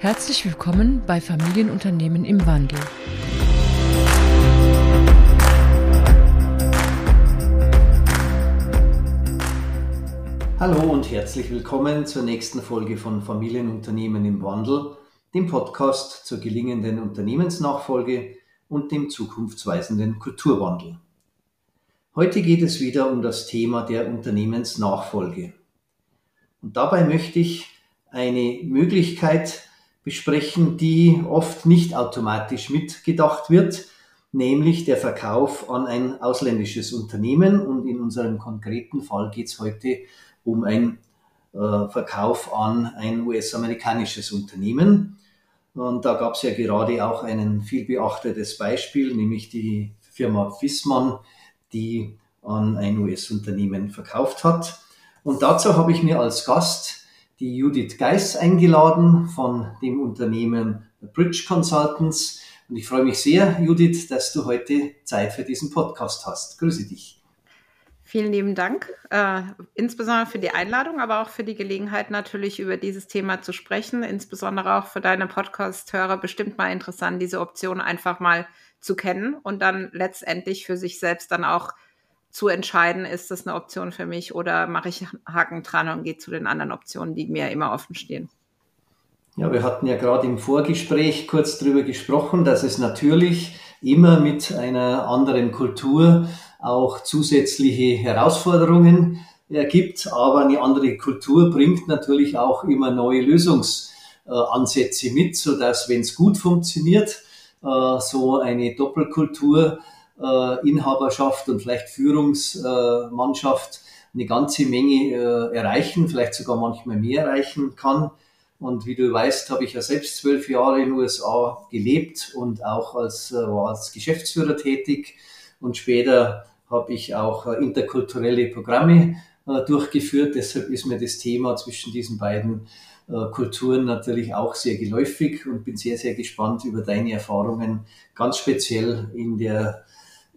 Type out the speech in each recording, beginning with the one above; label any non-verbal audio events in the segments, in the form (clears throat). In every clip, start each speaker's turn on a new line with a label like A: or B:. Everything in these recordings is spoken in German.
A: Herzlich willkommen bei Familienunternehmen im Wandel.
B: Hallo und herzlich willkommen zur nächsten Folge von Familienunternehmen im Wandel, dem Podcast zur gelingenden Unternehmensnachfolge und dem zukunftsweisenden Kulturwandel. Heute geht es wieder um das Thema der Unternehmensnachfolge. Und dabei möchte ich eine Möglichkeit besprechen, die oft nicht automatisch mitgedacht wird, nämlich der Verkauf an ein ausländisches Unternehmen. Und in unserem konkreten Fall geht es heute um ein äh, Verkauf an ein US-amerikanisches Unternehmen. Und da gab es ja gerade auch ein viel beachtetes Beispiel, nämlich die Firma Fissmann, die an ein US-Unternehmen verkauft hat. Und dazu habe ich mir als Gast die Judith Geis eingeladen von dem Unternehmen Bridge Consultants. Und ich freue mich sehr, Judith, dass du heute Zeit für diesen Podcast hast. Grüße dich.
C: Vielen lieben Dank, äh, insbesondere für die Einladung, aber auch für die Gelegenheit, natürlich über dieses Thema zu sprechen. Insbesondere auch für deine Podcast-Hörer bestimmt mal interessant, diese Option einfach mal zu kennen und dann letztendlich für sich selbst dann auch zu entscheiden, ist das eine Option für mich oder mache ich Haken dran und gehe zu den anderen Optionen, die mir immer offen stehen.
B: Ja, wir hatten ja gerade im Vorgespräch kurz darüber gesprochen, dass es natürlich immer mit einer anderen Kultur auch zusätzliche Herausforderungen ergibt, aber eine andere Kultur bringt natürlich auch immer neue Lösungsansätze mit, so dass wenn es gut funktioniert, äh, so eine Doppelkultur äh, Inhaberschaft und vielleicht Führungsmannschaft eine ganze Menge äh, erreichen, vielleicht sogar manchmal mehr erreichen kann. Und wie du weißt, habe ich ja selbst zwölf Jahre in den USA gelebt und auch als, äh, war als Geschäftsführer tätig. Und später habe ich auch äh, interkulturelle Programme durchgeführt. Deshalb ist mir das Thema zwischen diesen beiden Kulturen natürlich auch sehr geläufig und bin sehr, sehr gespannt über deine Erfahrungen, ganz speziell in der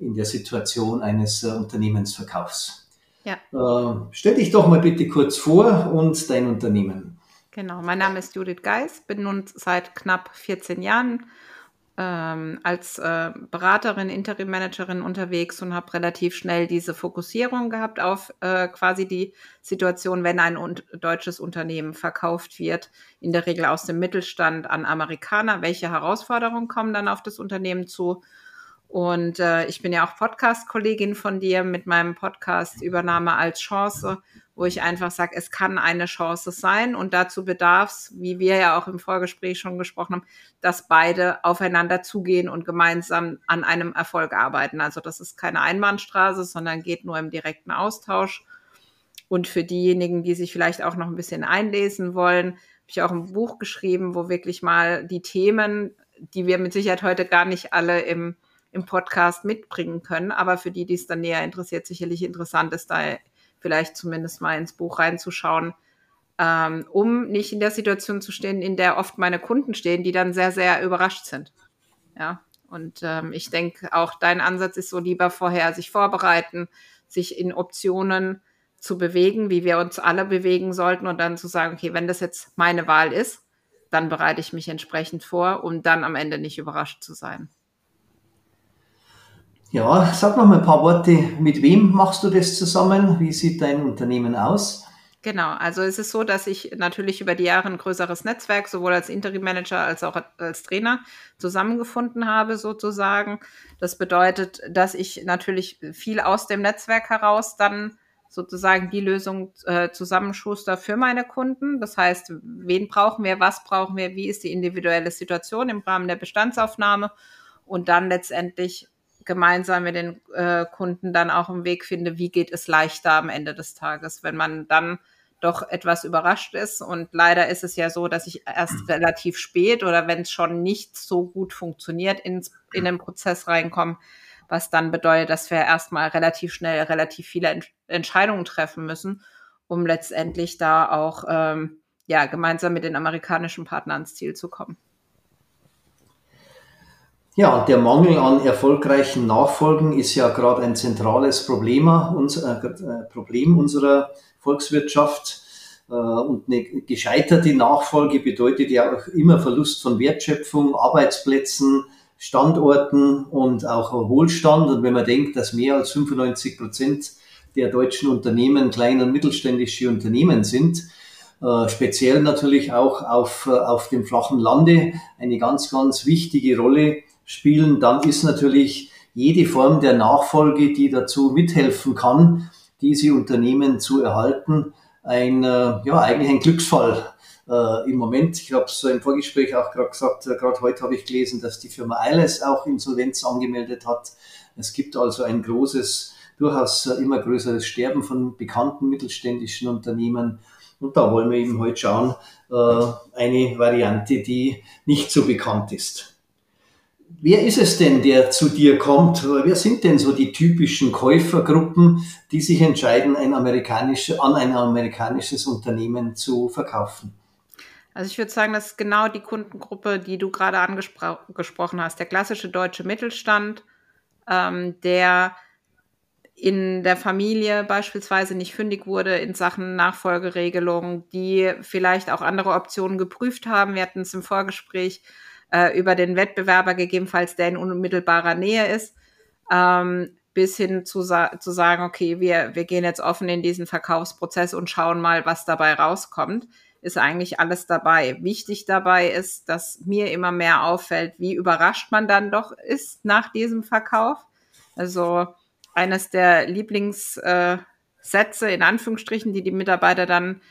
B: in der Situation eines äh, Unternehmensverkaufs. Ja. Äh, stell dich doch mal bitte kurz vor und dein Unternehmen.
C: Genau, mein Name ist Judith Geis, bin nun seit knapp 14 Jahren ähm, als äh, Beraterin, Interim-Managerin unterwegs und habe relativ schnell diese Fokussierung gehabt auf äh, quasi die Situation, wenn ein un deutsches Unternehmen verkauft wird, in der Regel aus dem Mittelstand an Amerikaner. Welche Herausforderungen kommen dann auf das Unternehmen zu? Und äh, ich bin ja auch Podcast-Kollegin von dir mit meinem Podcast Übernahme als Chance, wo ich einfach sage, es kann eine Chance sein und dazu bedarf es, wie wir ja auch im Vorgespräch schon gesprochen haben, dass beide aufeinander zugehen und gemeinsam an einem Erfolg arbeiten. Also das ist keine Einbahnstraße, sondern geht nur im direkten Austausch. Und für diejenigen, die sich vielleicht auch noch ein bisschen einlesen wollen, habe ich auch ein Buch geschrieben, wo wirklich mal die Themen, die wir mit Sicherheit heute gar nicht alle im im Podcast mitbringen können. Aber für die, die es dann näher interessiert, sicherlich interessant ist, da vielleicht zumindest mal ins Buch reinzuschauen, ähm, um nicht in der Situation zu stehen, in der oft meine Kunden stehen, die dann sehr, sehr überrascht sind. Ja, und ähm, ich denke, auch dein Ansatz ist so lieber vorher sich vorbereiten, sich in Optionen zu bewegen, wie wir uns alle bewegen sollten und dann zu sagen, okay, wenn das jetzt meine Wahl ist, dann bereite ich mich entsprechend vor, um dann am Ende nicht überrascht zu sein.
B: Ja, sag noch mal ein paar Worte. Mit wem machst du das zusammen? Wie sieht dein Unternehmen aus?
C: Genau, also es ist so, dass ich natürlich über die Jahre ein größeres Netzwerk sowohl als Interim Manager als auch als Trainer zusammengefunden habe sozusagen. Das bedeutet, dass ich natürlich viel aus dem Netzwerk heraus dann sozusagen die Lösung äh, zusammenschuster für meine Kunden. Das heißt, wen brauchen wir, was brauchen wir, wie ist die individuelle Situation im Rahmen der Bestandsaufnahme und dann letztendlich gemeinsam mit den äh, Kunden dann auch einen Weg finde, wie geht es leichter am Ende des Tages, wenn man dann doch etwas überrascht ist. Und leider ist es ja so, dass ich erst (clears throat) relativ spät oder wenn es schon nicht so gut funktioniert, ins, in den Prozess reinkommen, was dann bedeutet, dass wir erstmal relativ schnell relativ viele Ent Entscheidungen treffen müssen, um letztendlich da auch ähm, ja, gemeinsam mit den amerikanischen Partnern ans Ziel zu kommen.
B: Ja, der Mangel an erfolgreichen Nachfolgen ist ja gerade ein zentrales Problem, äh, äh, Problem unserer Volkswirtschaft. Äh, und eine gescheiterte Nachfolge bedeutet ja auch immer Verlust von Wertschöpfung, Arbeitsplätzen, Standorten und auch Wohlstand. Und wenn man denkt, dass mehr als 95 Prozent der deutschen Unternehmen kleine und mittelständische Unternehmen sind, äh, speziell natürlich auch auf, äh, auf dem flachen Lande eine ganz, ganz wichtige Rolle spielen, dann ist natürlich jede Form der Nachfolge, die dazu mithelfen kann, diese Unternehmen zu erhalten, ein, äh, ja, eigentlich ein Glücksfall äh, im Moment. Ich habe es im Vorgespräch auch gerade gesagt, äh, gerade heute habe ich gelesen, dass die Firma Eiles auch Insolvenz angemeldet hat. Es gibt also ein großes, durchaus äh, immer größeres Sterben von bekannten mittelständischen Unternehmen. Und da wollen wir eben heute schauen, äh, eine Variante, die nicht so bekannt ist. Wer ist es denn, der zu dir kommt? Wer sind denn so die typischen Käufergruppen, die sich entscheiden, ein amerikanische, an ein amerikanisches Unternehmen zu verkaufen?
C: Also ich würde sagen, das ist genau die Kundengruppe, die du gerade angesprochen hast. Der klassische deutsche Mittelstand, ähm, der in der Familie beispielsweise nicht fündig wurde in Sachen Nachfolgeregelung, die vielleicht auch andere Optionen geprüft haben. Wir hatten es im Vorgespräch äh, über den Wettbewerber gegebenenfalls, der in unmittelbarer Nähe ist, ähm, bis hin zu, sa zu sagen, okay, wir, wir gehen jetzt offen in diesen Verkaufsprozess und schauen mal, was dabei rauskommt, ist eigentlich alles dabei. Wichtig dabei ist, dass mir immer mehr auffällt, wie überrascht man dann doch ist nach diesem Verkauf. Also eines der Lieblingssätze äh, in Anführungsstrichen, die die Mitarbeiter dann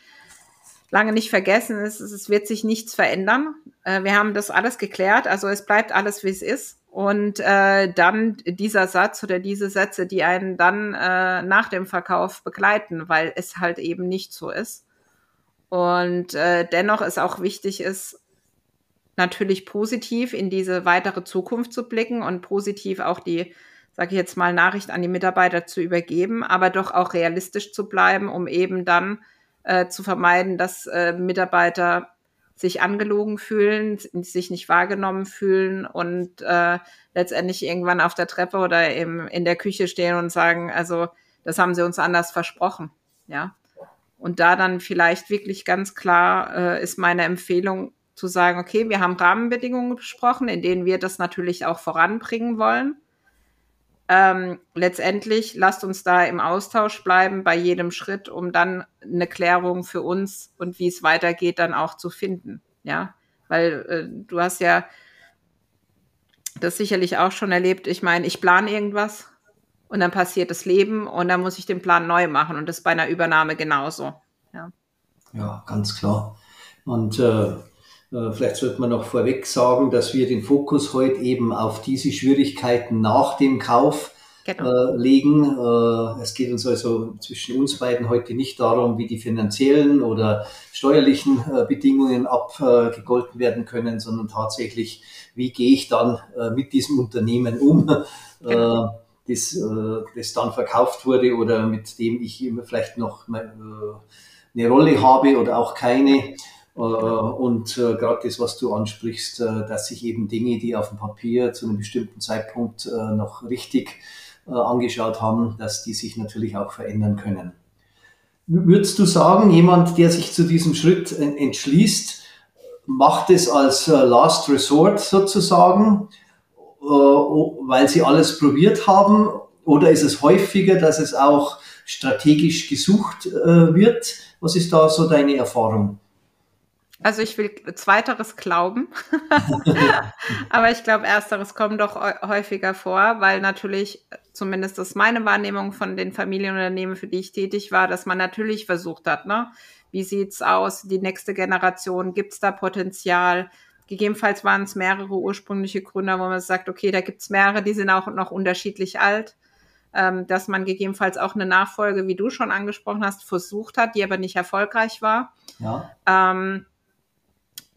C: lange nicht vergessen ist, es wird sich nichts verändern. Äh, wir haben das alles geklärt, also es bleibt alles, wie es ist. Und äh, dann dieser Satz oder diese Sätze, die einen dann äh, nach dem Verkauf begleiten, weil es halt eben nicht so ist. Und äh, dennoch ist auch wichtig ist, natürlich positiv in diese weitere Zukunft zu blicken und positiv auch die, sage ich jetzt mal, Nachricht an die Mitarbeiter zu übergeben, aber doch auch realistisch zu bleiben, um eben dann äh, zu vermeiden, dass äh, Mitarbeiter sich angelogen fühlen, sich nicht wahrgenommen fühlen und äh, letztendlich irgendwann auf der Treppe oder im, in der Küche stehen und sagen, also das haben sie uns anders versprochen, ja. Und da dann vielleicht wirklich ganz klar äh, ist meine Empfehlung zu sagen, okay, wir haben Rahmenbedingungen besprochen, in denen wir das natürlich auch voranbringen wollen. Ähm, letztendlich lasst uns da im Austausch bleiben bei jedem Schritt, um dann eine Klärung für uns und wie es weitergeht dann auch zu finden. Ja, weil äh, du hast ja das sicherlich auch schon erlebt. Ich meine, ich plane irgendwas und dann passiert das Leben und dann muss ich den Plan neu machen und das bei einer Übernahme genauso. Ja,
B: ja ganz klar. Und äh, vielleicht sollte man noch vorweg sagen, dass wir den Fokus heute eben auf diese Schwierigkeiten nach dem Kauf genau. äh, legen. Äh, es geht uns also zwischen uns beiden heute nicht darum, wie die finanziellen oder steuerlichen äh, Bedingungen abgegolten werden können, sondern tatsächlich, wie gehe ich dann äh, mit diesem Unternehmen um, (laughs) genau. das, das dann verkauft wurde oder mit dem ich vielleicht noch eine Rolle habe oder auch keine. Äh, und äh, gerade das, was du ansprichst, äh, dass sich eben Dinge, die auf dem Papier zu einem bestimmten Zeitpunkt noch richtig angeschaut haben, dass die sich natürlich auch verändern können. Würdest du sagen, jemand, der sich zu diesem Schritt entschließt, macht es als Last Resort sozusagen, weil sie alles probiert haben? Oder ist es häufiger, dass es auch strategisch gesucht wird? Was ist da so deine Erfahrung?
C: Also ich will zweiteres glauben, (laughs) aber ich glaube, ersteres kommt doch häufiger vor, weil natürlich, zumindest ist meine Wahrnehmung von den Familienunternehmen, für die ich tätig war, dass man natürlich versucht hat, ne? Wie sieht's aus? Die nächste Generation, gibt's da Potenzial? Gegebenenfalls waren es mehrere ursprüngliche Gründer, wo man sagt, okay, da gibt's mehrere, die sind auch noch unterschiedlich alt. Ähm, dass man gegebenenfalls auch eine Nachfolge, wie du schon angesprochen hast, versucht hat, die aber nicht erfolgreich war. Ja. Ähm,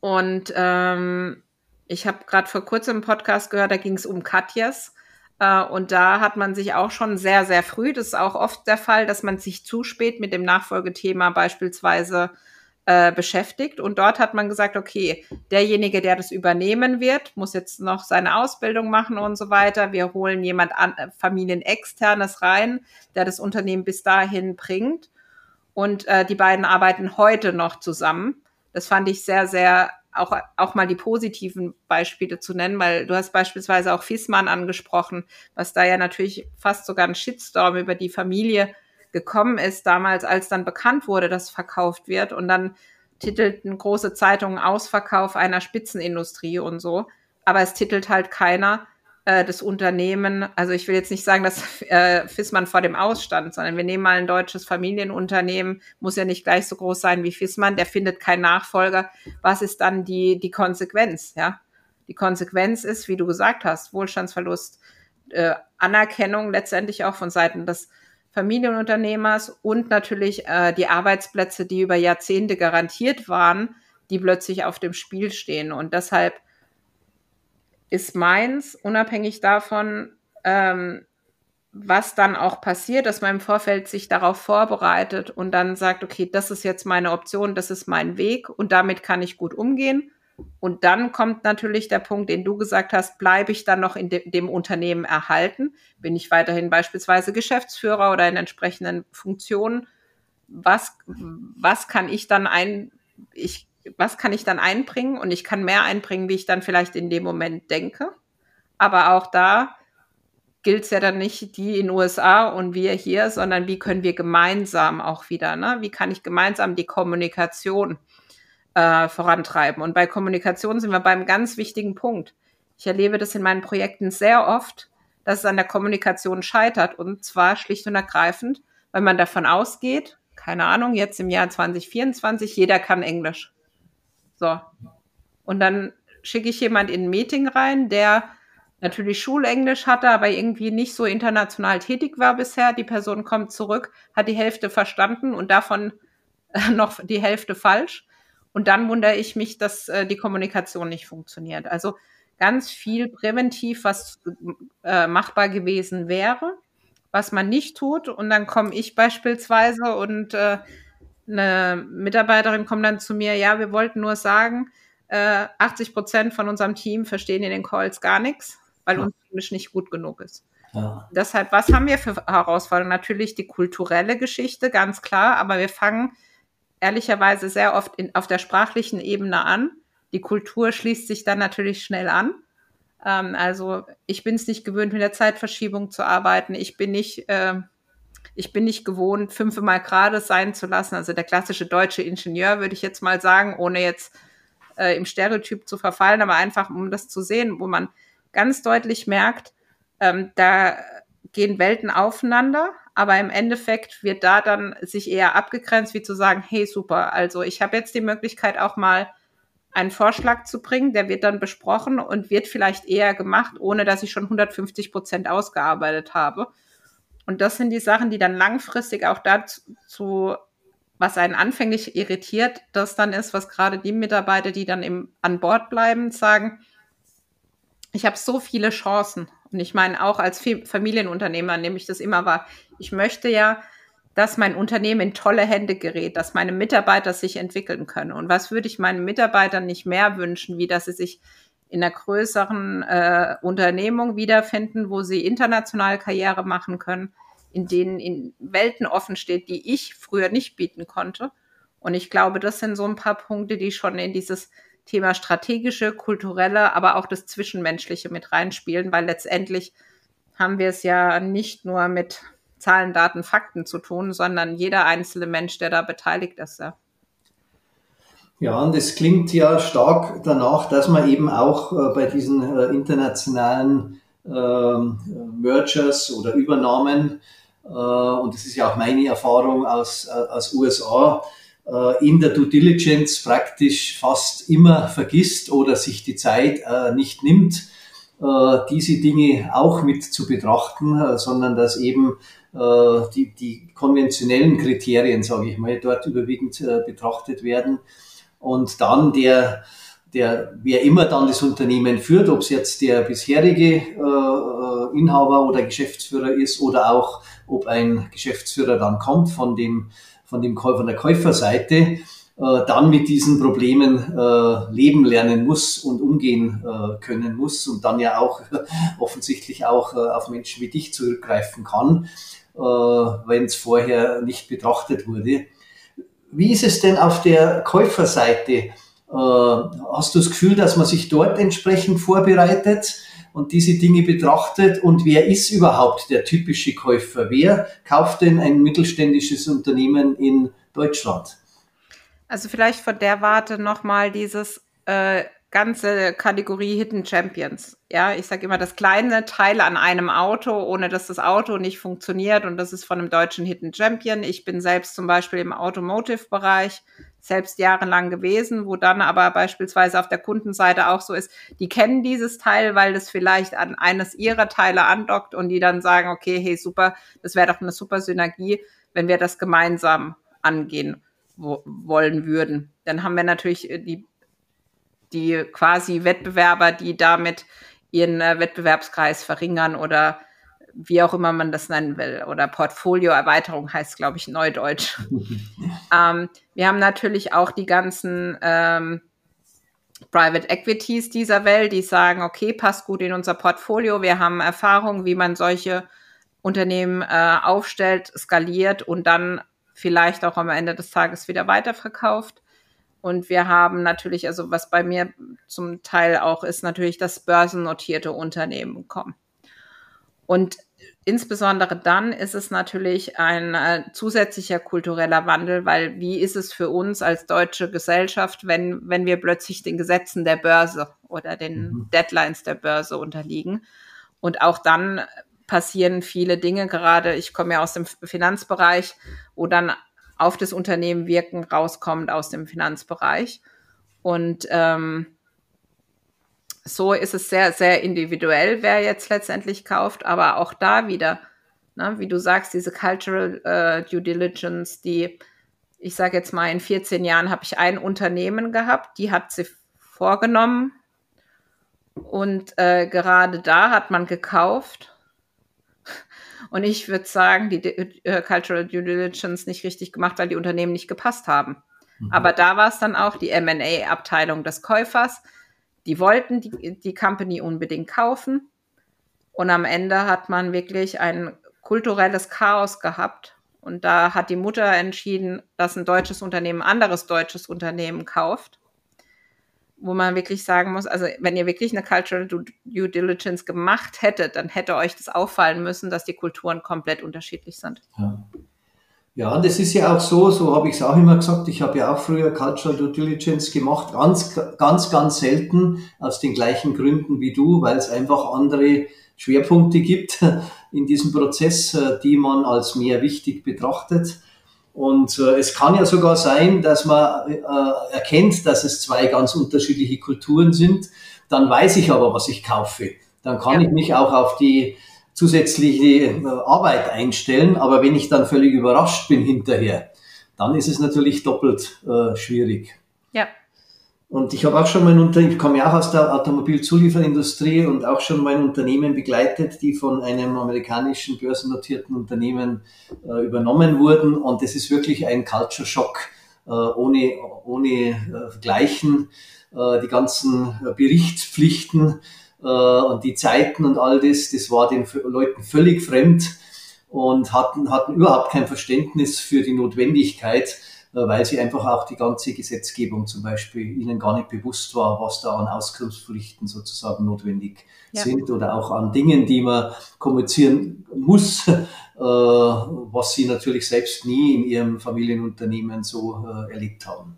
C: und ähm, ich habe gerade vor kurzem einen Podcast gehört, da ging es um Katjas. Äh, und da hat man sich auch schon sehr, sehr früh, das ist auch oft der Fall, dass man sich zu spät mit dem Nachfolgethema beispielsweise äh, beschäftigt. Und dort hat man gesagt, okay, derjenige, der das übernehmen wird, muss jetzt noch seine Ausbildung machen und so weiter. Wir holen jemand an, Familienexternes rein, der das Unternehmen bis dahin bringt. Und äh, die beiden arbeiten heute noch zusammen. Das fand ich sehr, sehr, auch, auch mal die positiven Beispiele zu nennen, weil du hast beispielsweise auch Fissmann angesprochen, was da ja natürlich fast sogar ein Shitstorm über die Familie gekommen ist, damals, als dann bekannt wurde, dass verkauft wird. Und dann titelten große Zeitungen Ausverkauf einer Spitzenindustrie und so. Aber es titelt halt keiner, äh, das Unternehmen, also ich will jetzt nicht sagen, dass äh, Fissmann vor dem Ausstand, sondern wir nehmen mal ein deutsches Familienunternehmen, muss ja nicht gleich so groß sein wie Fissmann, der findet keinen Nachfolger. Was ist dann die, die Konsequenz? Ja, die Konsequenz ist, wie du gesagt hast, Wohlstandsverlust, äh, Anerkennung letztendlich auch von Seiten des Familienunternehmers und natürlich äh, die Arbeitsplätze, die über Jahrzehnte garantiert waren, die plötzlich auf dem Spiel stehen. Und deshalb ist meins, unabhängig davon, ähm, was dann auch passiert, dass man im Vorfeld sich darauf vorbereitet und dann sagt, okay, das ist jetzt meine Option, das ist mein Weg und damit kann ich gut umgehen. Und dann kommt natürlich der Punkt, den du gesagt hast, bleibe ich dann noch in de dem Unternehmen erhalten? Bin ich weiterhin beispielsweise Geschäftsführer oder in entsprechenden Funktionen? Was, was kann ich dann ein, ich was kann ich dann einbringen? Und ich kann mehr einbringen, wie ich dann vielleicht in dem Moment denke. Aber auch da gilt es ja dann nicht die in USA und wir hier, sondern wie können wir gemeinsam auch wieder, ne? Wie kann ich gemeinsam die Kommunikation äh, vorantreiben? Und bei Kommunikation sind wir beim ganz wichtigen Punkt. Ich erlebe das in meinen Projekten sehr oft, dass es an der Kommunikation scheitert und zwar schlicht und ergreifend, weil man davon ausgeht, keine Ahnung, jetzt im Jahr 2024, jeder kann Englisch. So. Und dann schicke ich jemand in ein Meeting rein, der natürlich Schulenglisch hatte, aber irgendwie nicht so international tätig war bisher. Die Person kommt zurück, hat die Hälfte verstanden und davon (laughs) noch die Hälfte falsch. Und dann wundere ich mich, dass äh, die Kommunikation nicht funktioniert. Also ganz viel präventiv, was äh, machbar gewesen wäre, was man nicht tut. Und dann komme ich beispielsweise und äh, eine Mitarbeiterin kommt dann zu mir, ja, wir wollten nur sagen, äh, 80 Prozent von unserem Team verstehen in den Calls gar nichts, weil ja. uns Englisch nicht gut genug ist. Ja. Deshalb, was haben wir für Herausforderungen? Natürlich die kulturelle Geschichte, ganz klar, aber wir fangen ehrlicherweise sehr oft in, auf der sprachlichen Ebene an. Die Kultur schließt sich dann natürlich schnell an. Ähm, also ich bin es nicht gewöhnt, mit der Zeitverschiebung zu arbeiten. Ich bin nicht äh, ich bin nicht gewohnt, fünfmal gerade sein zu lassen. Also der klassische deutsche Ingenieur, würde ich jetzt mal sagen, ohne jetzt äh, im Stereotyp zu verfallen, aber einfach, um das zu sehen, wo man ganz deutlich merkt, ähm, da gehen Welten aufeinander, aber im Endeffekt wird da dann sich eher abgegrenzt, wie zu sagen, hey, super, also ich habe jetzt die Möglichkeit auch mal einen Vorschlag zu bringen, der wird dann besprochen und wird vielleicht eher gemacht, ohne dass ich schon 150 Prozent ausgearbeitet habe. Und das sind die Sachen, die dann langfristig auch dazu, was einen anfänglich irritiert, das dann ist, was gerade die Mitarbeiter, die dann im, an Bord bleiben, sagen, ich habe so viele Chancen. Und ich meine, auch als Familienunternehmer nehme ich das immer wahr. Ich möchte ja, dass mein Unternehmen in tolle Hände gerät, dass meine Mitarbeiter sich entwickeln können. Und was würde ich meinen Mitarbeitern nicht mehr wünschen, wie dass sie sich in einer größeren äh, Unternehmung wiederfinden, wo sie international Karriere machen können, in denen in Welten offen steht, die ich früher nicht bieten konnte. Und ich glaube, das sind so ein paar Punkte, die schon in dieses Thema strategische, kulturelle, aber auch das Zwischenmenschliche mit reinspielen, weil letztendlich haben wir es ja nicht nur mit Zahlen, Daten, Fakten zu tun, sondern jeder einzelne Mensch, der da beteiligt ist. Ja.
B: Ja, und es klingt ja stark danach, dass man eben auch äh, bei diesen äh, internationalen äh, Mergers oder Übernahmen, äh, und das ist ja auch meine Erfahrung aus, aus USA, in der Due Diligence praktisch fast immer vergisst oder sich die Zeit nicht nimmt, diese Dinge auch mit zu betrachten, sondern dass eben die, die konventionellen Kriterien, sage ich mal, dort überwiegend betrachtet werden und dann der, der, wer immer dann das Unternehmen führt, ob es jetzt der bisherige äh, Inhaber oder Geschäftsführer ist oder auch ob ein Geschäftsführer dann kommt von dem, von dem von der Käuferseite, äh, dann mit diesen Problemen äh, leben lernen muss und umgehen äh, können muss und dann ja auch (laughs) offensichtlich auch äh, auf Menschen wie dich zurückgreifen kann, äh, wenn es vorher nicht betrachtet wurde. Wie ist es denn auf der Käuferseite? Äh, hast du das Gefühl, dass man sich dort entsprechend vorbereitet und diese Dinge betrachtet? Und wer ist überhaupt der typische Käufer? Wer kauft denn ein mittelständisches Unternehmen in Deutschland?
C: Also vielleicht von der Warte nochmal dieses äh, ganze Kategorie Hidden Champions. Ja, ich sage immer, das kleine Teil an einem Auto, ohne dass das Auto nicht funktioniert. Und das ist von einem deutschen Hidden Champion. Ich bin selbst zum Beispiel im Automotive-Bereich selbst jahrelang gewesen, wo dann aber beispielsweise auf der Kundenseite auch so ist, die kennen dieses Teil, weil das vielleicht an eines ihrer Teile andockt und die dann sagen, okay, hey, super, das wäre doch eine super Synergie, wenn wir das gemeinsam angehen wollen würden. Dann haben wir natürlich die die quasi Wettbewerber, die damit ihren äh, Wettbewerbskreis verringern oder wie auch immer man das nennen will. Oder Portfolioerweiterung heißt, glaube ich, Neudeutsch. (laughs) ähm, wir haben natürlich auch die ganzen ähm, Private Equities dieser Welt, die sagen, okay, passt gut in unser Portfolio. Wir haben Erfahrung, wie man solche Unternehmen äh, aufstellt, skaliert und dann vielleicht auch am Ende des Tages wieder weiterverkauft. Und wir haben natürlich, also was bei mir zum Teil auch ist, natürlich, dass börsennotierte Unternehmen kommen. Und insbesondere dann ist es natürlich ein äh, zusätzlicher kultureller Wandel, weil wie ist es für uns als deutsche Gesellschaft, wenn, wenn wir plötzlich den Gesetzen der Börse oder den mhm. Deadlines der Börse unterliegen? Und auch dann passieren viele Dinge, gerade ich komme ja aus dem Finanzbereich, wo dann auf das Unternehmen wirken, rauskommt aus dem Finanzbereich. Und ähm, so ist es sehr, sehr individuell, wer jetzt letztendlich kauft, aber auch da wieder, ne, wie du sagst, diese Cultural äh, Due Diligence, die, ich sage jetzt mal, in 14 Jahren habe ich ein Unternehmen gehabt, die hat sie vorgenommen. Und äh, gerade da hat man gekauft und ich würde sagen, die äh, Cultural Due Diligence nicht richtig gemacht, weil die Unternehmen nicht gepasst haben. Mhm. Aber da war es dann auch die MA-Abteilung des Käufers. Die wollten die, die Company unbedingt kaufen. Und am Ende hat man wirklich ein kulturelles Chaos gehabt. Und da hat die Mutter entschieden, dass ein deutsches Unternehmen ein anderes deutsches Unternehmen kauft wo man wirklich sagen muss, also wenn ihr wirklich eine Cultural Due Diligence gemacht hättet, dann hätte euch das auffallen müssen, dass die Kulturen komplett unterschiedlich sind.
B: Ja. Ja, und es ist ja auch so, so habe ich es auch immer gesagt, ich habe ja auch früher Cultural Due Diligence gemacht, ganz, ganz, ganz selten aus den gleichen Gründen wie du, weil es einfach andere Schwerpunkte gibt in diesem Prozess, äh, die man als mehr wichtig betrachtet. Und äh, es kann ja sogar sein, dass man äh, erkennt, dass es zwei ganz unterschiedliche Kulturen sind. Dann weiß ich aber, was ich kaufe. Dann kann ja. ich mich auch auf die zusätzliche äh, Arbeit einstellen. Aber wenn ich dann völlig überrascht bin hinterher, dann ist es natürlich doppelt äh, schwierig.
C: Ja.
B: Und ich habe auch schon mein Unternehmen, ich komme ja auch aus der Automobilzulieferindustrie und auch schon mein Unternehmen begleitet, die von einem amerikanischen börsennotierten Unternehmen äh, übernommen wurden. Und das ist wirklich ein Culture Shock äh, ohne, ohne äh, Gleichen. Äh, die ganzen Berichtspflichten äh, und die Zeiten und all das, das war den Leuten völlig fremd und hatten, hatten überhaupt kein Verständnis für die Notwendigkeit, weil sie einfach auch die ganze Gesetzgebung zum Beispiel ihnen gar nicht bewusst war, was da an Auskunftspflichten sozusagen notwendig ja. sind oder auch an Dingen, die man kommunizieren muss, (laughs) äh, was sie natürlich selbst nie in ihrem Familienunternehmen so äh, erlebt haben.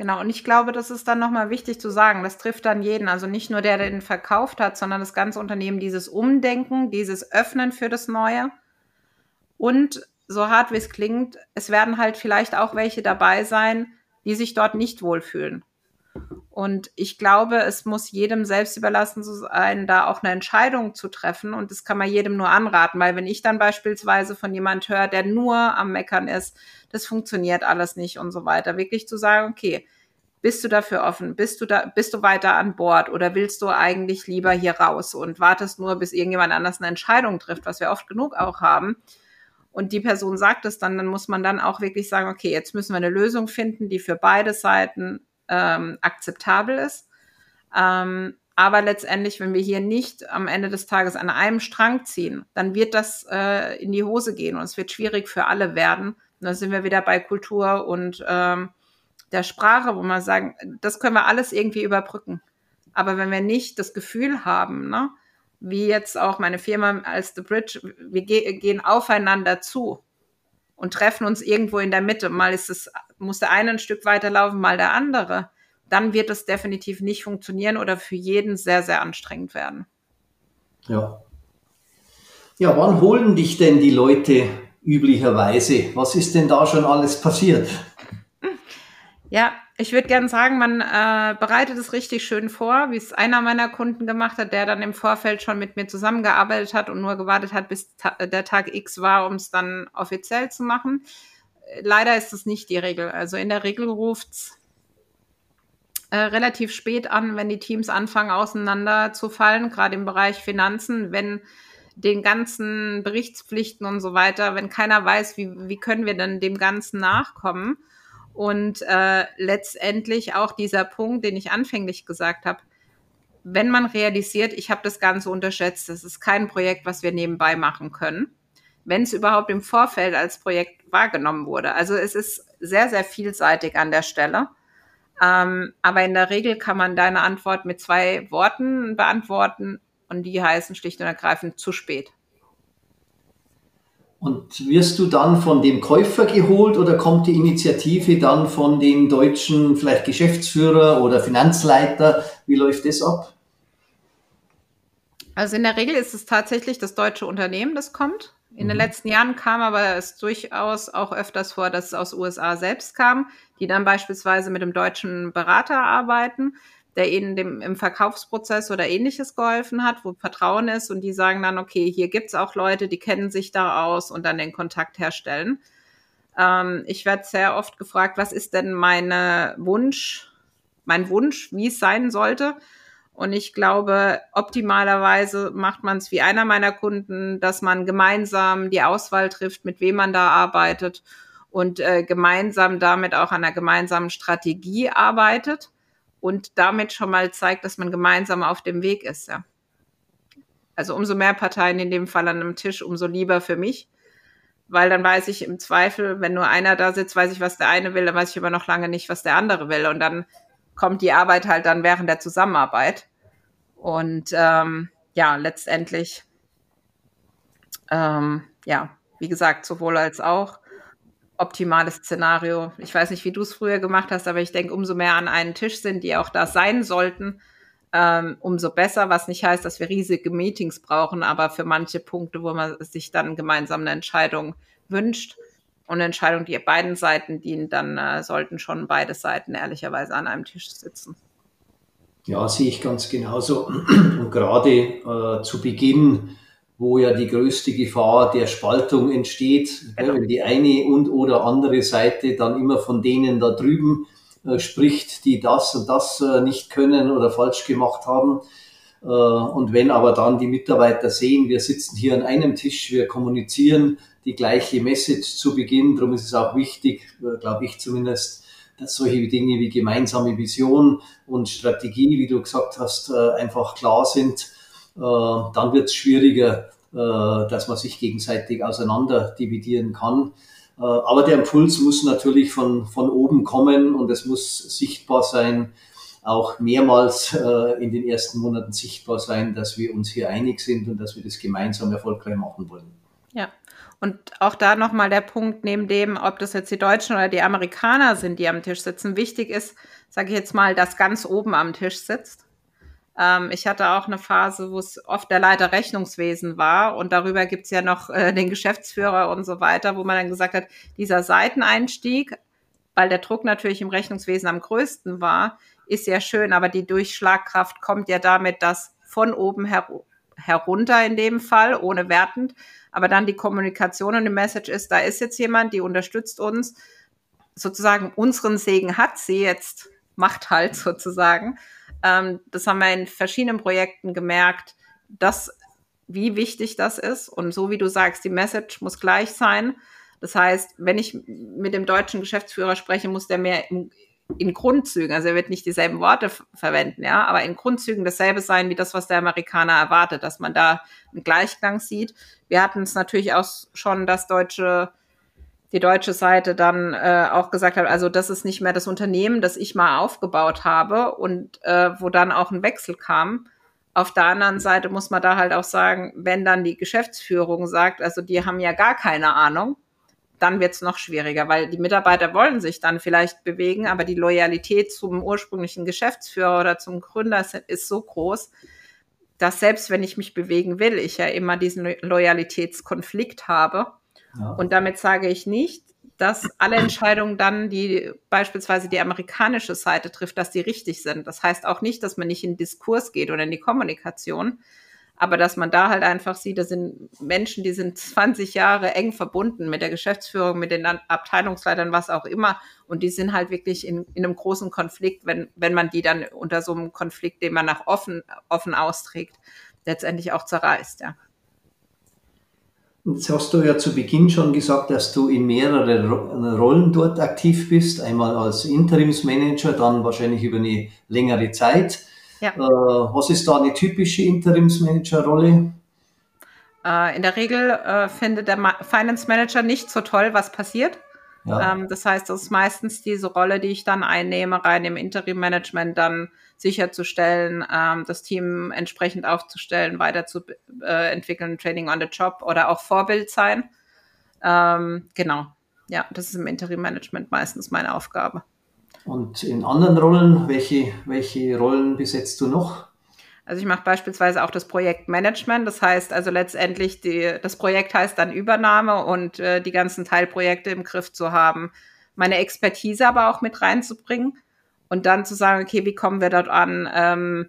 C: Genau, und ich glaube, das ist dann nochmal wichtig zu sagen. Das trifft dann jeden, also nicht nur der, der den verkauft hat, sondern das ganze Unternehmen, dieses Umdenken, dieses Öffnen für das Neue und so hart wie es klingt, es werden halt vielleicht auch welche dabei sein, die sich dort nicht wohlfühlen. Und ich glaube, es muss jedem selbst überlassen sein, da auch eine Entscheidung zu treffen. Und das kann man jedem nur anraten, weil wenn ich dann beispielsweise von jemand höre, der nur am Meckern ist, das funktioniert alles nicht und so weiter, wirklich zu sagen, okay, bist du dafür offen? Bist du da, bist du weiter an Bord oder willst du eigentlich lieber hier raus und wartest nur, bis irgendjemand anders eine Entscheidung trifft, was wir oft genug auch haben? Und die Person sagt es dann, dann muss man dann auch wirklich sagen, okay, jetzt müssen wir eine Lösung finden, die für beide Seiten ähm, akzeptabel ist. Ähm, aber letztendlich, wenn wir hier nicht am Ende des Tages an einem Strang ziehen, dann wird das äh, in die Hose gehen und es wird schwierig für alle werden, da sind wir wieder bei Kultur und ähm, der Sprache, wo man sagen, das können wir alles irgendwie überbrücken. Aber wenn wir nicht das Gefühl haben, ne, wie jetzt auch meine Firma als The Bridge, wir ge gehen aufeinander zu und treffen uns irgendwo in der Mitte. Mal ist es, muss der eine ein Stück weiterlaufen, mal der andere. Dann wird es definitiv nicht funktionieren oder für jeden sehr, sehr anstrengend werden.
B: Ja. Ja, wann holen dich denn die Leute üblicherweise? Was ist denn da schon alles passiert?
C: Ja, ich würde gerne sagen, man äh, bereitet es richtig schön vor, wie es einer meiner Kunden gemacht hat, der dann im Vorfeld schon mit mir zusammengearbeitet hat und nur gewartet hat, bis ta der Tag X war, um es dann offiziell zu machen. Leider ist es nicht die Regel. Also in der Regel ruft's äh, relativ spät an, wenn die Teams anfangen auseinander zu fallen, gerade im Bereich Finanzen, wenn den ganzen Berichtspflichten und so weiter, wenn keiner weiß, wie, wie können wir denn dem Ganzen nachkommen und äh, letztendlich auch dieser Punkt, den ich anfänglich gesagt habe, wenn man realisiert, ich habe das Ganze unterschätzt, das ist kein Projekt, was wir nebenbei machen können, wenn es überhaupt im Vorfeld als Projekt wahrgenommen wurde. Also es ist sehr, sehr vielseitig an der Stelle. Ähm, aber in der Regel kann man deine Antwort mit zwei Worten beantworten und die heißen schlicht und ergreifend zu spät.
B: Und wirst du dann von dem Käufer geholt oder kommt die Initiative dann von dem deutschen vielleicht Geschäftsführer oder Finanzleiter? Wie läuft das ab?
C: Also in der Regel ist es tatsächlich das deutsche Unternehmen, das kommt. In mhm. den letzten Jahren kam aber es durchaus auch öfters vor, dass es aus USA selbst kam, die dann beispielsweise mit dem deutschen Berater arbeiten der ihnen dem, im Verkaufsprozess oder ähnliches geholfen hat, wo Vertrauen ist und die sagen dann, okay, hier gibt's auch Leute, die kennen sich da aus und dann den Kontakt herstellen. Ähm, ich werde sehr oft gefragt, was ist denn meine Wunsch, mein Wunsch, wie es sein sollte? Und ich glaube, optimalerweise macht man es wie einer meiner Kunden, dass man gemeinsam die Auswahl trifft, mit wem man da arbeitet und äh, gemeinsam damit auch an einer gemeinsamen Strategie arbeitet und damit schon mal zeigt, dass man gemeinsam auf dem Weg ist. Ja. Also umso mehr Parteien in dem Fall an einem Tisch, umso lieber für mich, weil dann weiß ich im Zweifel, wenn nur einer da sitzt, weiß ich, was der eine will, dann weiß ich aber noch lange nicht, was der andere will. Und dann kommt die Arbeit halt dann während der Zusammenarbeit. Und ähm, ja, letztendlich, ähm, ja, wie gesagt, sowohl als auch optimales Szenario. Ich weiß nicht, wie du es früher gemacht hast, aber ich denke, umso mehr an einen Tisch sind, die auch da sein sollten, ähm, umso besser, was nicht heißt, dass wir riesige Meetings brauchen, aber für manche Punkte, wo man sich dann gemeinsam eine Entscheidung wünscht und eine Entscheidung, die beiden Seiten dient, dann äh, sollten schon beide Seiten ehrlicherweise an einem Tisch sitzen.
B: Ja, sehe ich ganz genauso. Und gerade äh, zu Beginn wo ja die größte Gefahr der Spaltung entsteht, genau. wenn die eine und oder andere Seite dann immer von denen da drüben äh, spricht, die das und das äh, nicht können oder falsch gemacht haben. Äh, und wenn aber dann die Mitarbeiter sehen, wir sitzen hier an einem Tisch, wir kommunizieren die gleiche Message zu Beginn, darum ist es auch wichtig, äh, glaube ich zumindest, dass solche Dinge wie gemeinsame Vision und Strategie, wie du gesagt hast, äh, einfach klar sind dann wird es schwieriger, äh, dass man sich gegenseitig auseinander dividieren kann. Äh, aber der Impuls muss natürlich von, von oben kommen und es muss sichtbar sein, auch mehrmals in den ersten Monaten sichtbar sein, dass wir uns hier einig sind und dass wir das gemeinsam erfolgreich machen wollen.
C: Ja. Und auch da nochmal der Punkt, neben dem, ob das jetzt die Deutschen oder die Amerikaner sind, die am Tisch sitzen, wichtig ist, sage ich jetzt mal, dass ganz oben am Tisch sitzt. Ähm, ich hatte auch eine Phase, wo es oft der Leiter Rechnungswesen war und darüber gibt es ja noch äh, den Geschäftsführer und so weiter, wo man dann gesagt hat, dieser Seiteneinstieg, weil der Druck natürlich im Rechnungswesen am größten war, ist ja schön, aber die Durchschlagkraft kommt ja damit, dass von oben her herunter in dem Fall, ohne wertend, aber dann die Kommunikation und die Message ist, da ist jetzt jemand, die unterstützt uns, sozusagen unseren Segen hat sie jetzt, macht halt sozusagen. Ähm, das haben wir in verschiedenen Projekten gemerkt, dass, wie wichtig das ist. Und so wie du sagst, die Message muss gleich sein. Das heißt, wenn ich mit dem deutschen Geschäftsführer spreche, muss der mehr in, in Grundzügen, also er wird nicht dieselben Worte verwenden, ja, aber in Grundzügen dasselbe sein wie das, was der Amerikaner erwartet, dass man da einen Gleichklang sieht. Wir hatten es natürlich auch schon, dass deutsche die deutsche Seite dann äh, auch gesagt hat, also das ist nicht mehr das Unternehmen, das ich mal aufgebaut habe und äh, wo dann auch ein Wechsel kam. Auf der anderen Seite muss man da halt auch sagen, wenn dann die Geschäftsführung sagt, also die haben ja gar keine Ahnung, dann wird es noch schwieriger, weil die Mitarbeiter wollen sich dann vielleicht bewegen, aber die Loyalität zum ursprünglichen Geschäftsführer oder zum Gründer ist so groß, dass selbst wenn ich mich bewegen will, ich ja immer diesen Loyalitätskonflikt habe. Und damit sage ich nicht, dass alle Entscheidungen dann, die beispielsweise die amerikanische Seite trifft, dass die richtig sind. Das heißt auch nicht, dass man nicht in Diskurs geht oder in die Kommunikation, aber dass man da halt einfach sieht, das sind Menschen, die sind 20 Jahre eng verbunden mit der Geschäftsführung, mit den Abteilungsleitern, was auch immer. Und die sind halt wirklich in, in einem großen Konflikt, wenn, wenn man die dann unter so einem Konflikt, den man nach offen, offen austrägt, letztendlich auch zerreißt, ja.
B: Jetzt hast du ja zu Beginn schon gesagt, dass du in mehrere Rollen dort aktiv bist. Einmal als Interimsmanager, dann wahrscheinlich über eine längere Zeit. Ja. Äh, was ist da eine typische Interimsmanager-Rolle?
C: Äh, in der Regel äh, findet der Finance Manager nicht so toll, was passiert. Ja. Ähm, das heißt, das ist meistens diese Rolle, die ich dann einnehme, rein im Interim-Management dann sicherzustellen, ähm, das Team entsprechend aufzustellen, weiterzuentwickeln, Training on the Job oder auch Vorbild sein. Ähm, genau. Ja, das ist im Interim-Management meistens meine Aufgabe.
B: Und in anderen Rollen, welche, welche Rollen besetzt du noch?
C: Also ich mache beispielsweise auch das Projektmanagement. Das heißt also letztendlich, die, das Projekt heißt dann Übernahme und äh, die ganzen Teilprojekte im Griff zu haben. Meine Expertise aber auch mit reinzubringen und dann zu sagen, okay, wie kommen wir dort an? Ähm,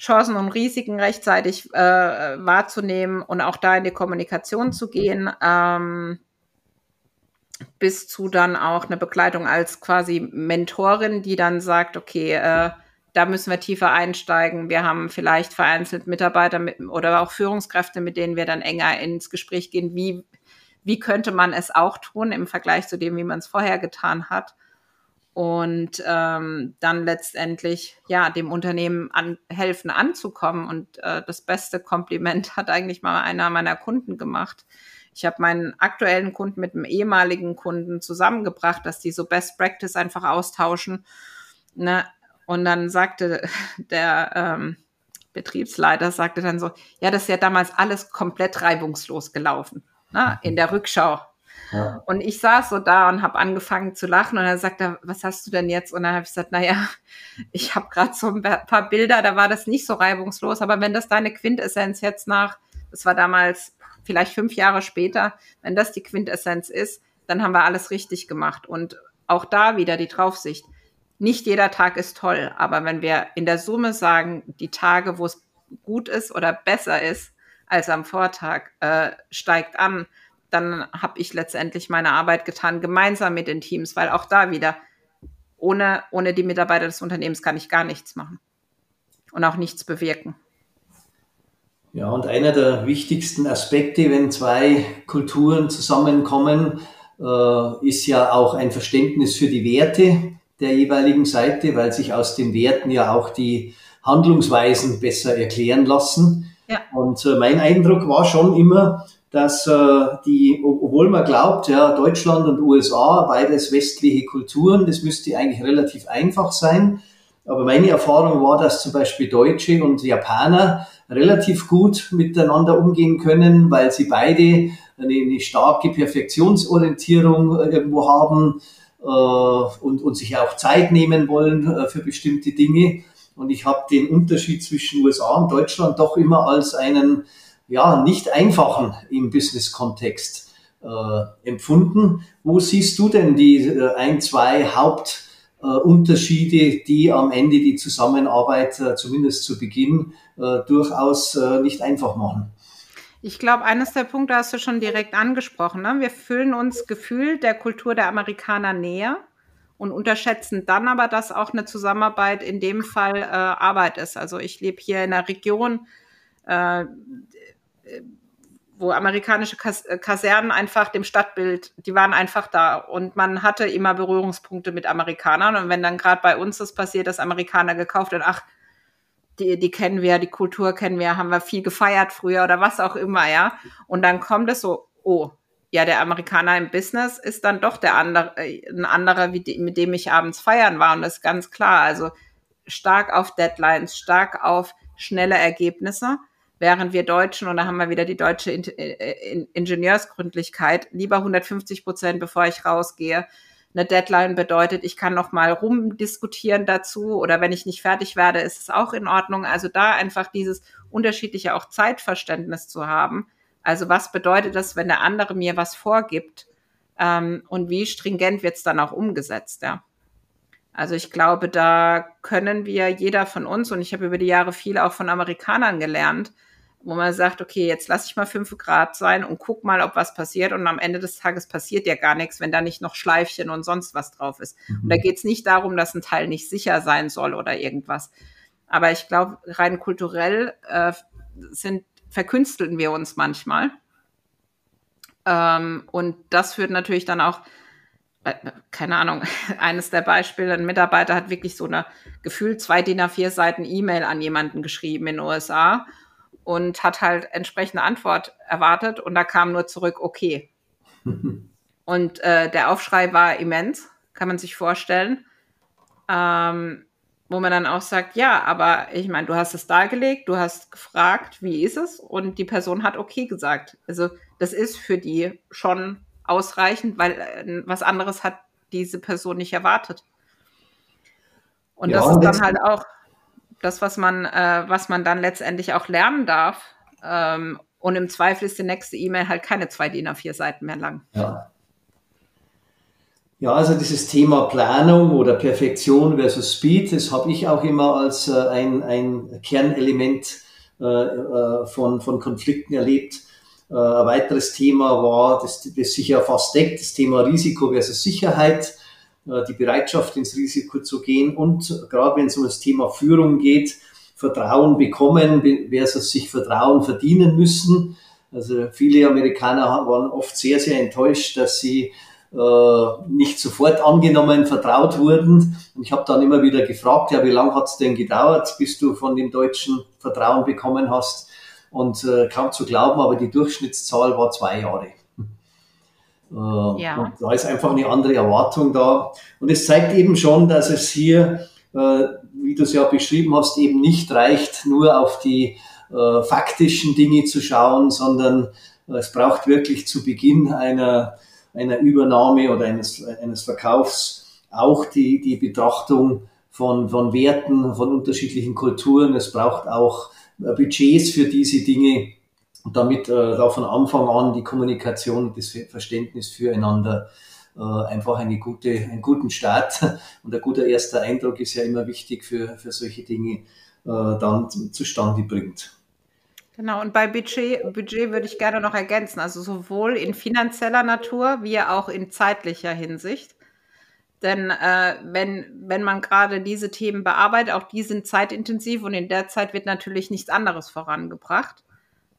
C: Chancen und Risiken rechtzeitig äh, wahrzunehmen und auch da in die Kommunikation zu gehen. Ähm, bis zu dann auch eine Begleitung als quasi Mentorin, die dann sagt, okay, äh, da müssen wir tiefer einsteigen. Wir haben vielleicht vereinzelt Mitarbeiter mit, oder auch Führungskräfte, mit denen wir dann enger ins Gespräch gehen. Wie, wie könnte man es auch tun im Vergleich zu dem, wie man es vorher getan hat? Und ähm, dann letztendlich ja dem Unternehmen an, helfen anzukommen. Und äh, das beste Kompliment (laughs) hat eigentlich mal einer meiner Kunden gemacht ich habe meinen aktuellen Kunden mit einem ehemaligen Kunden zusammengebracht, dass die so Best Practice einfach austauschen. Ne? Und dann sagte der ähm, Betriebsleiter, sagte dann so, ja, das ist ja damals alles komplett reibungslos gelaufen, ne? in der Rückschau. Ja. Und ich saß so da und habe angefangen zu lachen und er sagte, was hast du denn jetzt? Und dann habe ich gesagt, naja, ich habe gerade so ein paar Bilder, da war das nicht so reibungslos, aber wenn das deine Quintessenz jetzt nach, das war damals vielleicht fünf Jahre später, wenn das die Quintessenz ist, dann haben wir alles richtig gemacht. Und auch da wieder die Draufsicht. Nicht jeder Tag ist toll, aber wenn wir in der Summe sagen, die Tage, wo es gut ist oder besser ist als am Vortag, äh, steigt an, dann habe ich letztendlich meine Arbeit getan, gemeinsam mit den Teams, weil auch da wieder, ohne, ohne die Mitarbeiter des Unternehmens kann ich gar nichts machen und auch nichts bewirken.
B: Ja, und einer der wichtigsten Aspekte, wenn zwei Kulturen zusammenkommen, äh, ist ja auch ein Verständnis für die Werte der jeweiligen Seite, weil sich aus den Werten ja auch die Handlungsweisen besser erklären lassen. Ja. Und äh, mein Eindruck war schon immer, dass äh, die, obwohl man glaubt, ja, Deutschland und USA, beides westliche Kulturen, das müsste eigentlich relativ einfach sein. Aber meine Erfahrung war, dass zum Beispiel Deutsche und Japaner relativ gut miteinander umgehen können, weil sie beide eine, eine starke Perfektionsorientierung äh, irgendwo haben und, und sich auch Zeit nehmen wollen äh, für bestimmte Dinge. Und ich habe den Unterschied zwischen USA und Deutschland doch immer als einen ja nicht einfachen im Business-Kontext äh, empfunden. Wo siehst du denn die äh, ein, zwei Haupt äh, die am Ende die Zusammenarbeit äh, zumindest zu Beginn äh, durchaus äh, nicht einfach machen.
C: Ich glaube, eines der Punkte hast du schon direkt angesprochen. Ne? Wir fühlen uns gefühlt der Kultur der Amerikaner näher und unterschätzen dann aber, dass auch eine Zusammenarbeit in dem Fall äh, Arbeit ist. Also ich lebe hier in einer Region, äh, wo amerikanische Kas äh, Kasernen einfach dem Stadtbild, die waren einfach da und man hatte immer Berührungspunkte mit Amerikanern und wenn dann gerade bei uns das passiert, dass Amerikaner gekauft und ach, die, die kennen wir, die Kultur kennen wir, haben wir viel gefeiert früher oder was auch immer, ja. Und dann kommt es so, oh, ja, der Amerikaner im Business ist dann doch der andere, äh, ein anderer, wie die, mit dem ich abends feiern war. Und das ist ganz klar. Also stark auf Deadlines, stark auf schnelle Ergebnisse, während wir Deutschen, und da haben wir wieder die deutsche in in Ingenieursgründlichkeit, lieber 150 Prozent, bevor ich rausgehe. Eine Deadline bedeutet, ich kann noch mal rumdiskutieren dazu oder wenn ich nicht fertig werde, ist es auch in Ordnung. Also da einfach dieses unterschiedliche auch Zeitverständnis zu haben. Also was bedeutet das, wenn der andere mir was vorgibt ähm, und wie stringent wird es dann auch umgesetzt, ja? Also ich glaube, da können wir jeder von uns, und ich habe über die Jahre viel auch von Amerikanern gelernt, wo man sagt, okay, jetzt lasse ich mal fünf Grad sein und guck mal, ob was passiert. Und am Ende des Tages passiert ja gar nichts, wenn da nicht noch Schleifchen und sonst was drauf ist. Mhm. Und da geht es nicht darum, dass ein Teil nicht sicher sein soll oder irgendwas. Aber ich glaube, rein kulturell äh, sind, verkünsteln wir uns manchmal. Ähm, und das führt natürlich dann auch äh, keine Ahnung, (laughs) eines der Beispiele, ein Mitarbeiter hat wirklich so eine gefühlt zwei DIN A4 Seiten E-Mail an jemanden geschrieben in den USA und hat halt entsprechende Antwort erwartet und da kam nur zurück, okay. (laughs) und äh, der Aufschrei war immens, kann man sich vorstellen. Ähm, wo man dann auch sagt, ja, aber ich meine, du hast es dargelegt, du hast gefragt, wie ist es? Und die Person hat okay gesagt. Also das ist für die schon ausreichend, weil äh, was anderes hat diese Person nicht erwartet. Und ja, das ist dann halt auch das, was man, äh, was man dann letztendlich auch lernen darf. Ähm, und im Zweifel ist die nächste E-Mail halt keine zwei DIN A4 Seiten mehr lang.
B: Ja. Ja, also dieses Thema Planung oder Perfektion versus Speed, das habe ich auch immer als äh, ein, ein Kernelement äh, äh von, von Konflikten erlebt. Äh, ein weiteres Thema war, das, das sich ja fast deckt, das Thema Risiko versus Sicherheit, die Bereitschaft ins Risiko zu gehen und gerade wenn es um das Thema Führung geht, Vertrauen bekommen versus sich Vertrauen verdienen müssen. Also viele Amerikaner waren oft sehr, sehr enttäuscht, dass sie äh, nicht sofort angenommen, vertraut wurden. Und ich habe dann immer wieder gefragt, ja, wie lange hat es denn gedauert, bis du von dem Deutschen Vertrauen bekommen hast? Und äh, kaum zu glauben, aber die Durchschnittszahl war zwei Jahre. Äh, ja. Und da ist einfach eine andere Erwartung da. Und es zeigt eben schon, dass es hier, äh, wie du es ja beschrieben hast, eben nicht reicht, nur auf die äh, faktischen Dinge zu schauen, sondern es braucht wirklich zu Beginn einer, einer Übernahme oder eines, eines Verkaufs auch die, die Betrachtung von, von Werten, von unterschiedlichen Kulturen. Es braucht auch Budgets für diese Dinge und damit äh, da von Anfang an die Kommunikation und das Verständnis füreinander äh, einfach eine gute, einen guten Start (laughs) und ein guter erster Eindruck ist ja immer wichtig für, für solche Dinge äh, dann zustande bringt.
C: Genau, und bei Budget, Budget würde ich gerne noch ergänzen, also sowohl in finanzieller Natur wie auch in zeitlicher Hinsicht. Denn äh, wenn, wenn man gerade diese Themen bearbeitet, auch die sind zeitintensiv und in der Zeit wird natürlich nichts anderes vorangebracht.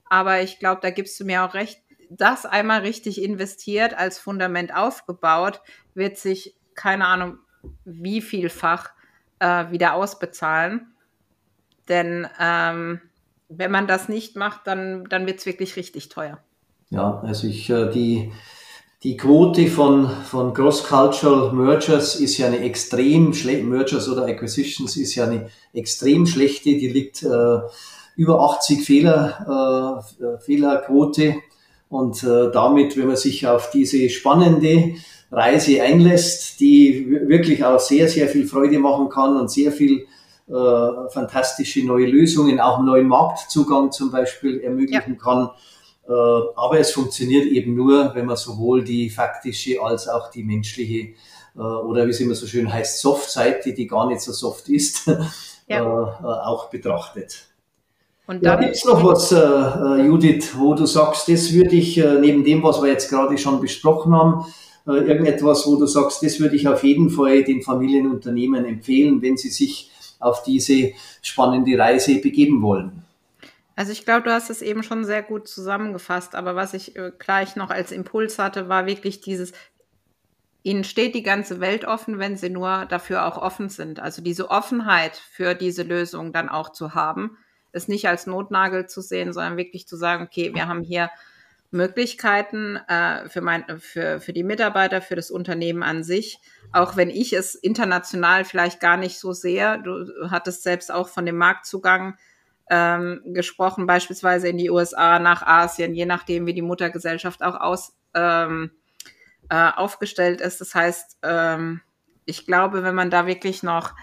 C: Aber ich glaube, da gibst du mir auch recht, das einmal richtig investiert, als Fundament aufgebaut, wird sich, keine Ahnung, wie vielfach äh, wieder ausbezahlen. Denn ähm, wenn man das nicht macht, dann, dann wird es wirklich richtig teuer.
B: Ja, also ich, äh, die, die Quote von, von Cross-Cultural Mergers ist ja eine extrem schlechte, Mergers oder Acquisitions ist ja eine extrem schlechte, die liegt äh, über 80 Fehler, äh, Fehlerquote. Und äh, damit, wenn man sich auf diese spannende Reise einlässt, die wirklich auch sehr, sehr viel Freude machen kann und sehr viel äh, fantastische neue Lösungen, auch einen neuen Marktzugang zum Beispiel ermöglichen ja. kann, äh, aber es funktioniert eben nur, wenn man sowohl die faktische als auch die menschliche äh, oder wie es immer so schön heißt, Soft-Seite, die gar nicht so soft ist, (laughs) ja. Äh, auch betrachtet. Und dann ja, gibt es noch was, äh, Judith, wo du sagst, das würde ich, äh, neben dem, was wir jetzt gerade schon besprochen haben, äh, irgendetwas, wo du sagst, das würde ich auf jeden Fall den Familienunternehmen empfehlen, wenn sie sich auf diese spannende Reise begeben wollen?
C: Also ich glaube, du hast es eben schon sehr gut zusammengefasst, aber was ich äh, gleich noch als Impuls hatte, war wirklich dieses, ihnen steht die ganze Welt offen, wenn sie nur dafür auch offen sind. Also diese Offenheit für diese Lösung dann auch zu haben, es nicht als Notnagel zu sehen, sondern wirklich zu sagen, okay, wir haben hier Möglichkeiten äh, für, mein, für, für die Mitarbeiter, für das Unternehmen an sich, auch wenn ich es international vielleicht gar nicht so sehe. Du hattest selbst auch von dem Marktzugang ähm, gesprochen, beispielsweise in die USA, nach Asien, je nachdem, wie die Muttergesellschaft auch aus, ähm, äh, aufgestellt ist. Das heißt, ähm, ich glaube, wenn man da wirklich noch,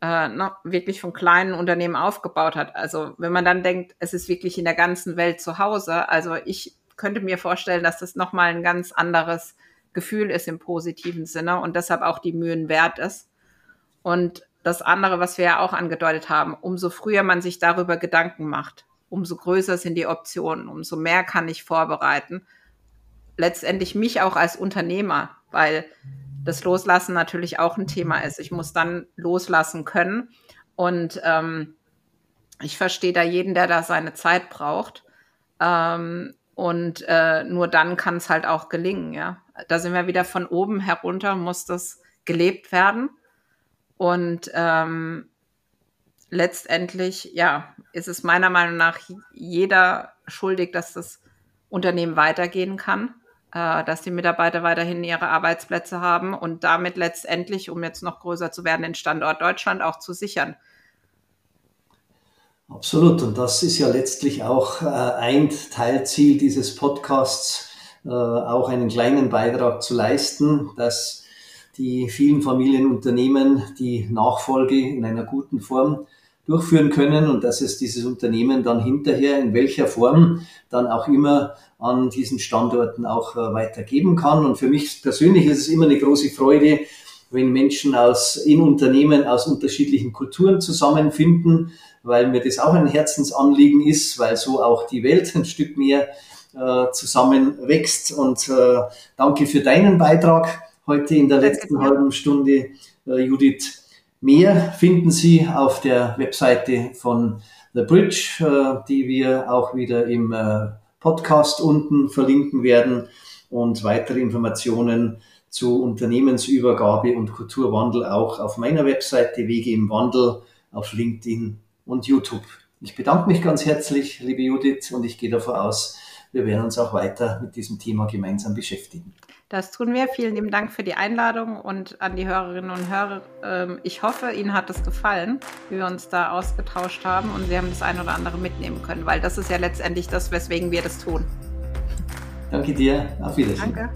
C: äh, noch wirklich von kleinen Unternehmen aufgebaut hat, also wenn man dann denkt, es ist wirklich in der ganzen Welt zu Hause, also ich könnte mir vorstellen, dass das nochmal ein ganz anderes Gefühl ist im positiven Sinne und deshalb auch die Mühen wert ist. Und das andere, was wir ja auch angedeutet haben, umso früher man sich darüber Gedanken macht, umso größer sind die Optionen, umso mehr kann ich vorbereiten. Letztendlich mich auch als Unternehmer, weil das Loslassen natürlich auch ein Thema ist. Ich muss dann loslassen können. Und ähm, ich verstehe da jeden, der da seine Zeit braucht. Ähm, und äh, nur dann kann es halt auch gelingen, ja. Da sind wir wieder von oben herunter, muss das gelebt werden. Und ähm, letztendlich, ja, ist es meiner Meinung nach jeder schuldig, dass das Unternehmen weitergehen kann, äh, dass die Mitarbeiter weiterhin ihre Arbeitsplätze haben und damit letztendlich, um jetzt noch größer zu werden, den Standort Deutschland auch zu sichern.
B: Absolut. Und das ist ja letztlich auch äh, ein Teilziel dieses Podcasts, äh, auch einen kleinen Beitrag zu leisten, dass die vielen Familienunternehmen die Nachfolge in einer guten Form durchführen können und dass es dieses Unternehmen dann hinterher in welcher Form dann auch immer an diesen Standorten auch äh, weitergeben kann. Und für mich persönlich ist es immer eine große Freude, wenn Menschen aus, in Unternehmen aus unterschiedlichen Kulturen zusammenfinden, weil mir das auch ein Herzensanliegen ist, weil so auch die Welt ein Stück mehr äh, zusammenwächst. Und äh, danke für deinen Beitrag heute in der letzten halben Stunde, äh, Judith. Mehr finden Sie auf der Webseite von The Bridge, äh, die wir auch wieder im äh, Podcast unten verlinken werden und weitere Informationen zu Unternehmensübergabe und Kulturwandel auch auf meiner Webseite Wege im Wandel auf LinkedIn und YouTube. Ich bedanke mich ganz herzlich, liebe Judith, und ich gehe davon aus, wir werden uns auch weiter mit diesem Thema gemeinsam beschäftigen.
C: Das tun wir. Vielen lieben Dank für die Einladung und an die Hörerinnen und Hörer. Ähm, ich hoffe, Ihnen hat es gefallen, wie wir uns da ausgetauscht haben und Sie haben das eine oder andere mitnehmen können, weil das ist ja letztendlich das, weswegen wir das tun.
B: Danke dir. Auf Wiedersehen. Danke.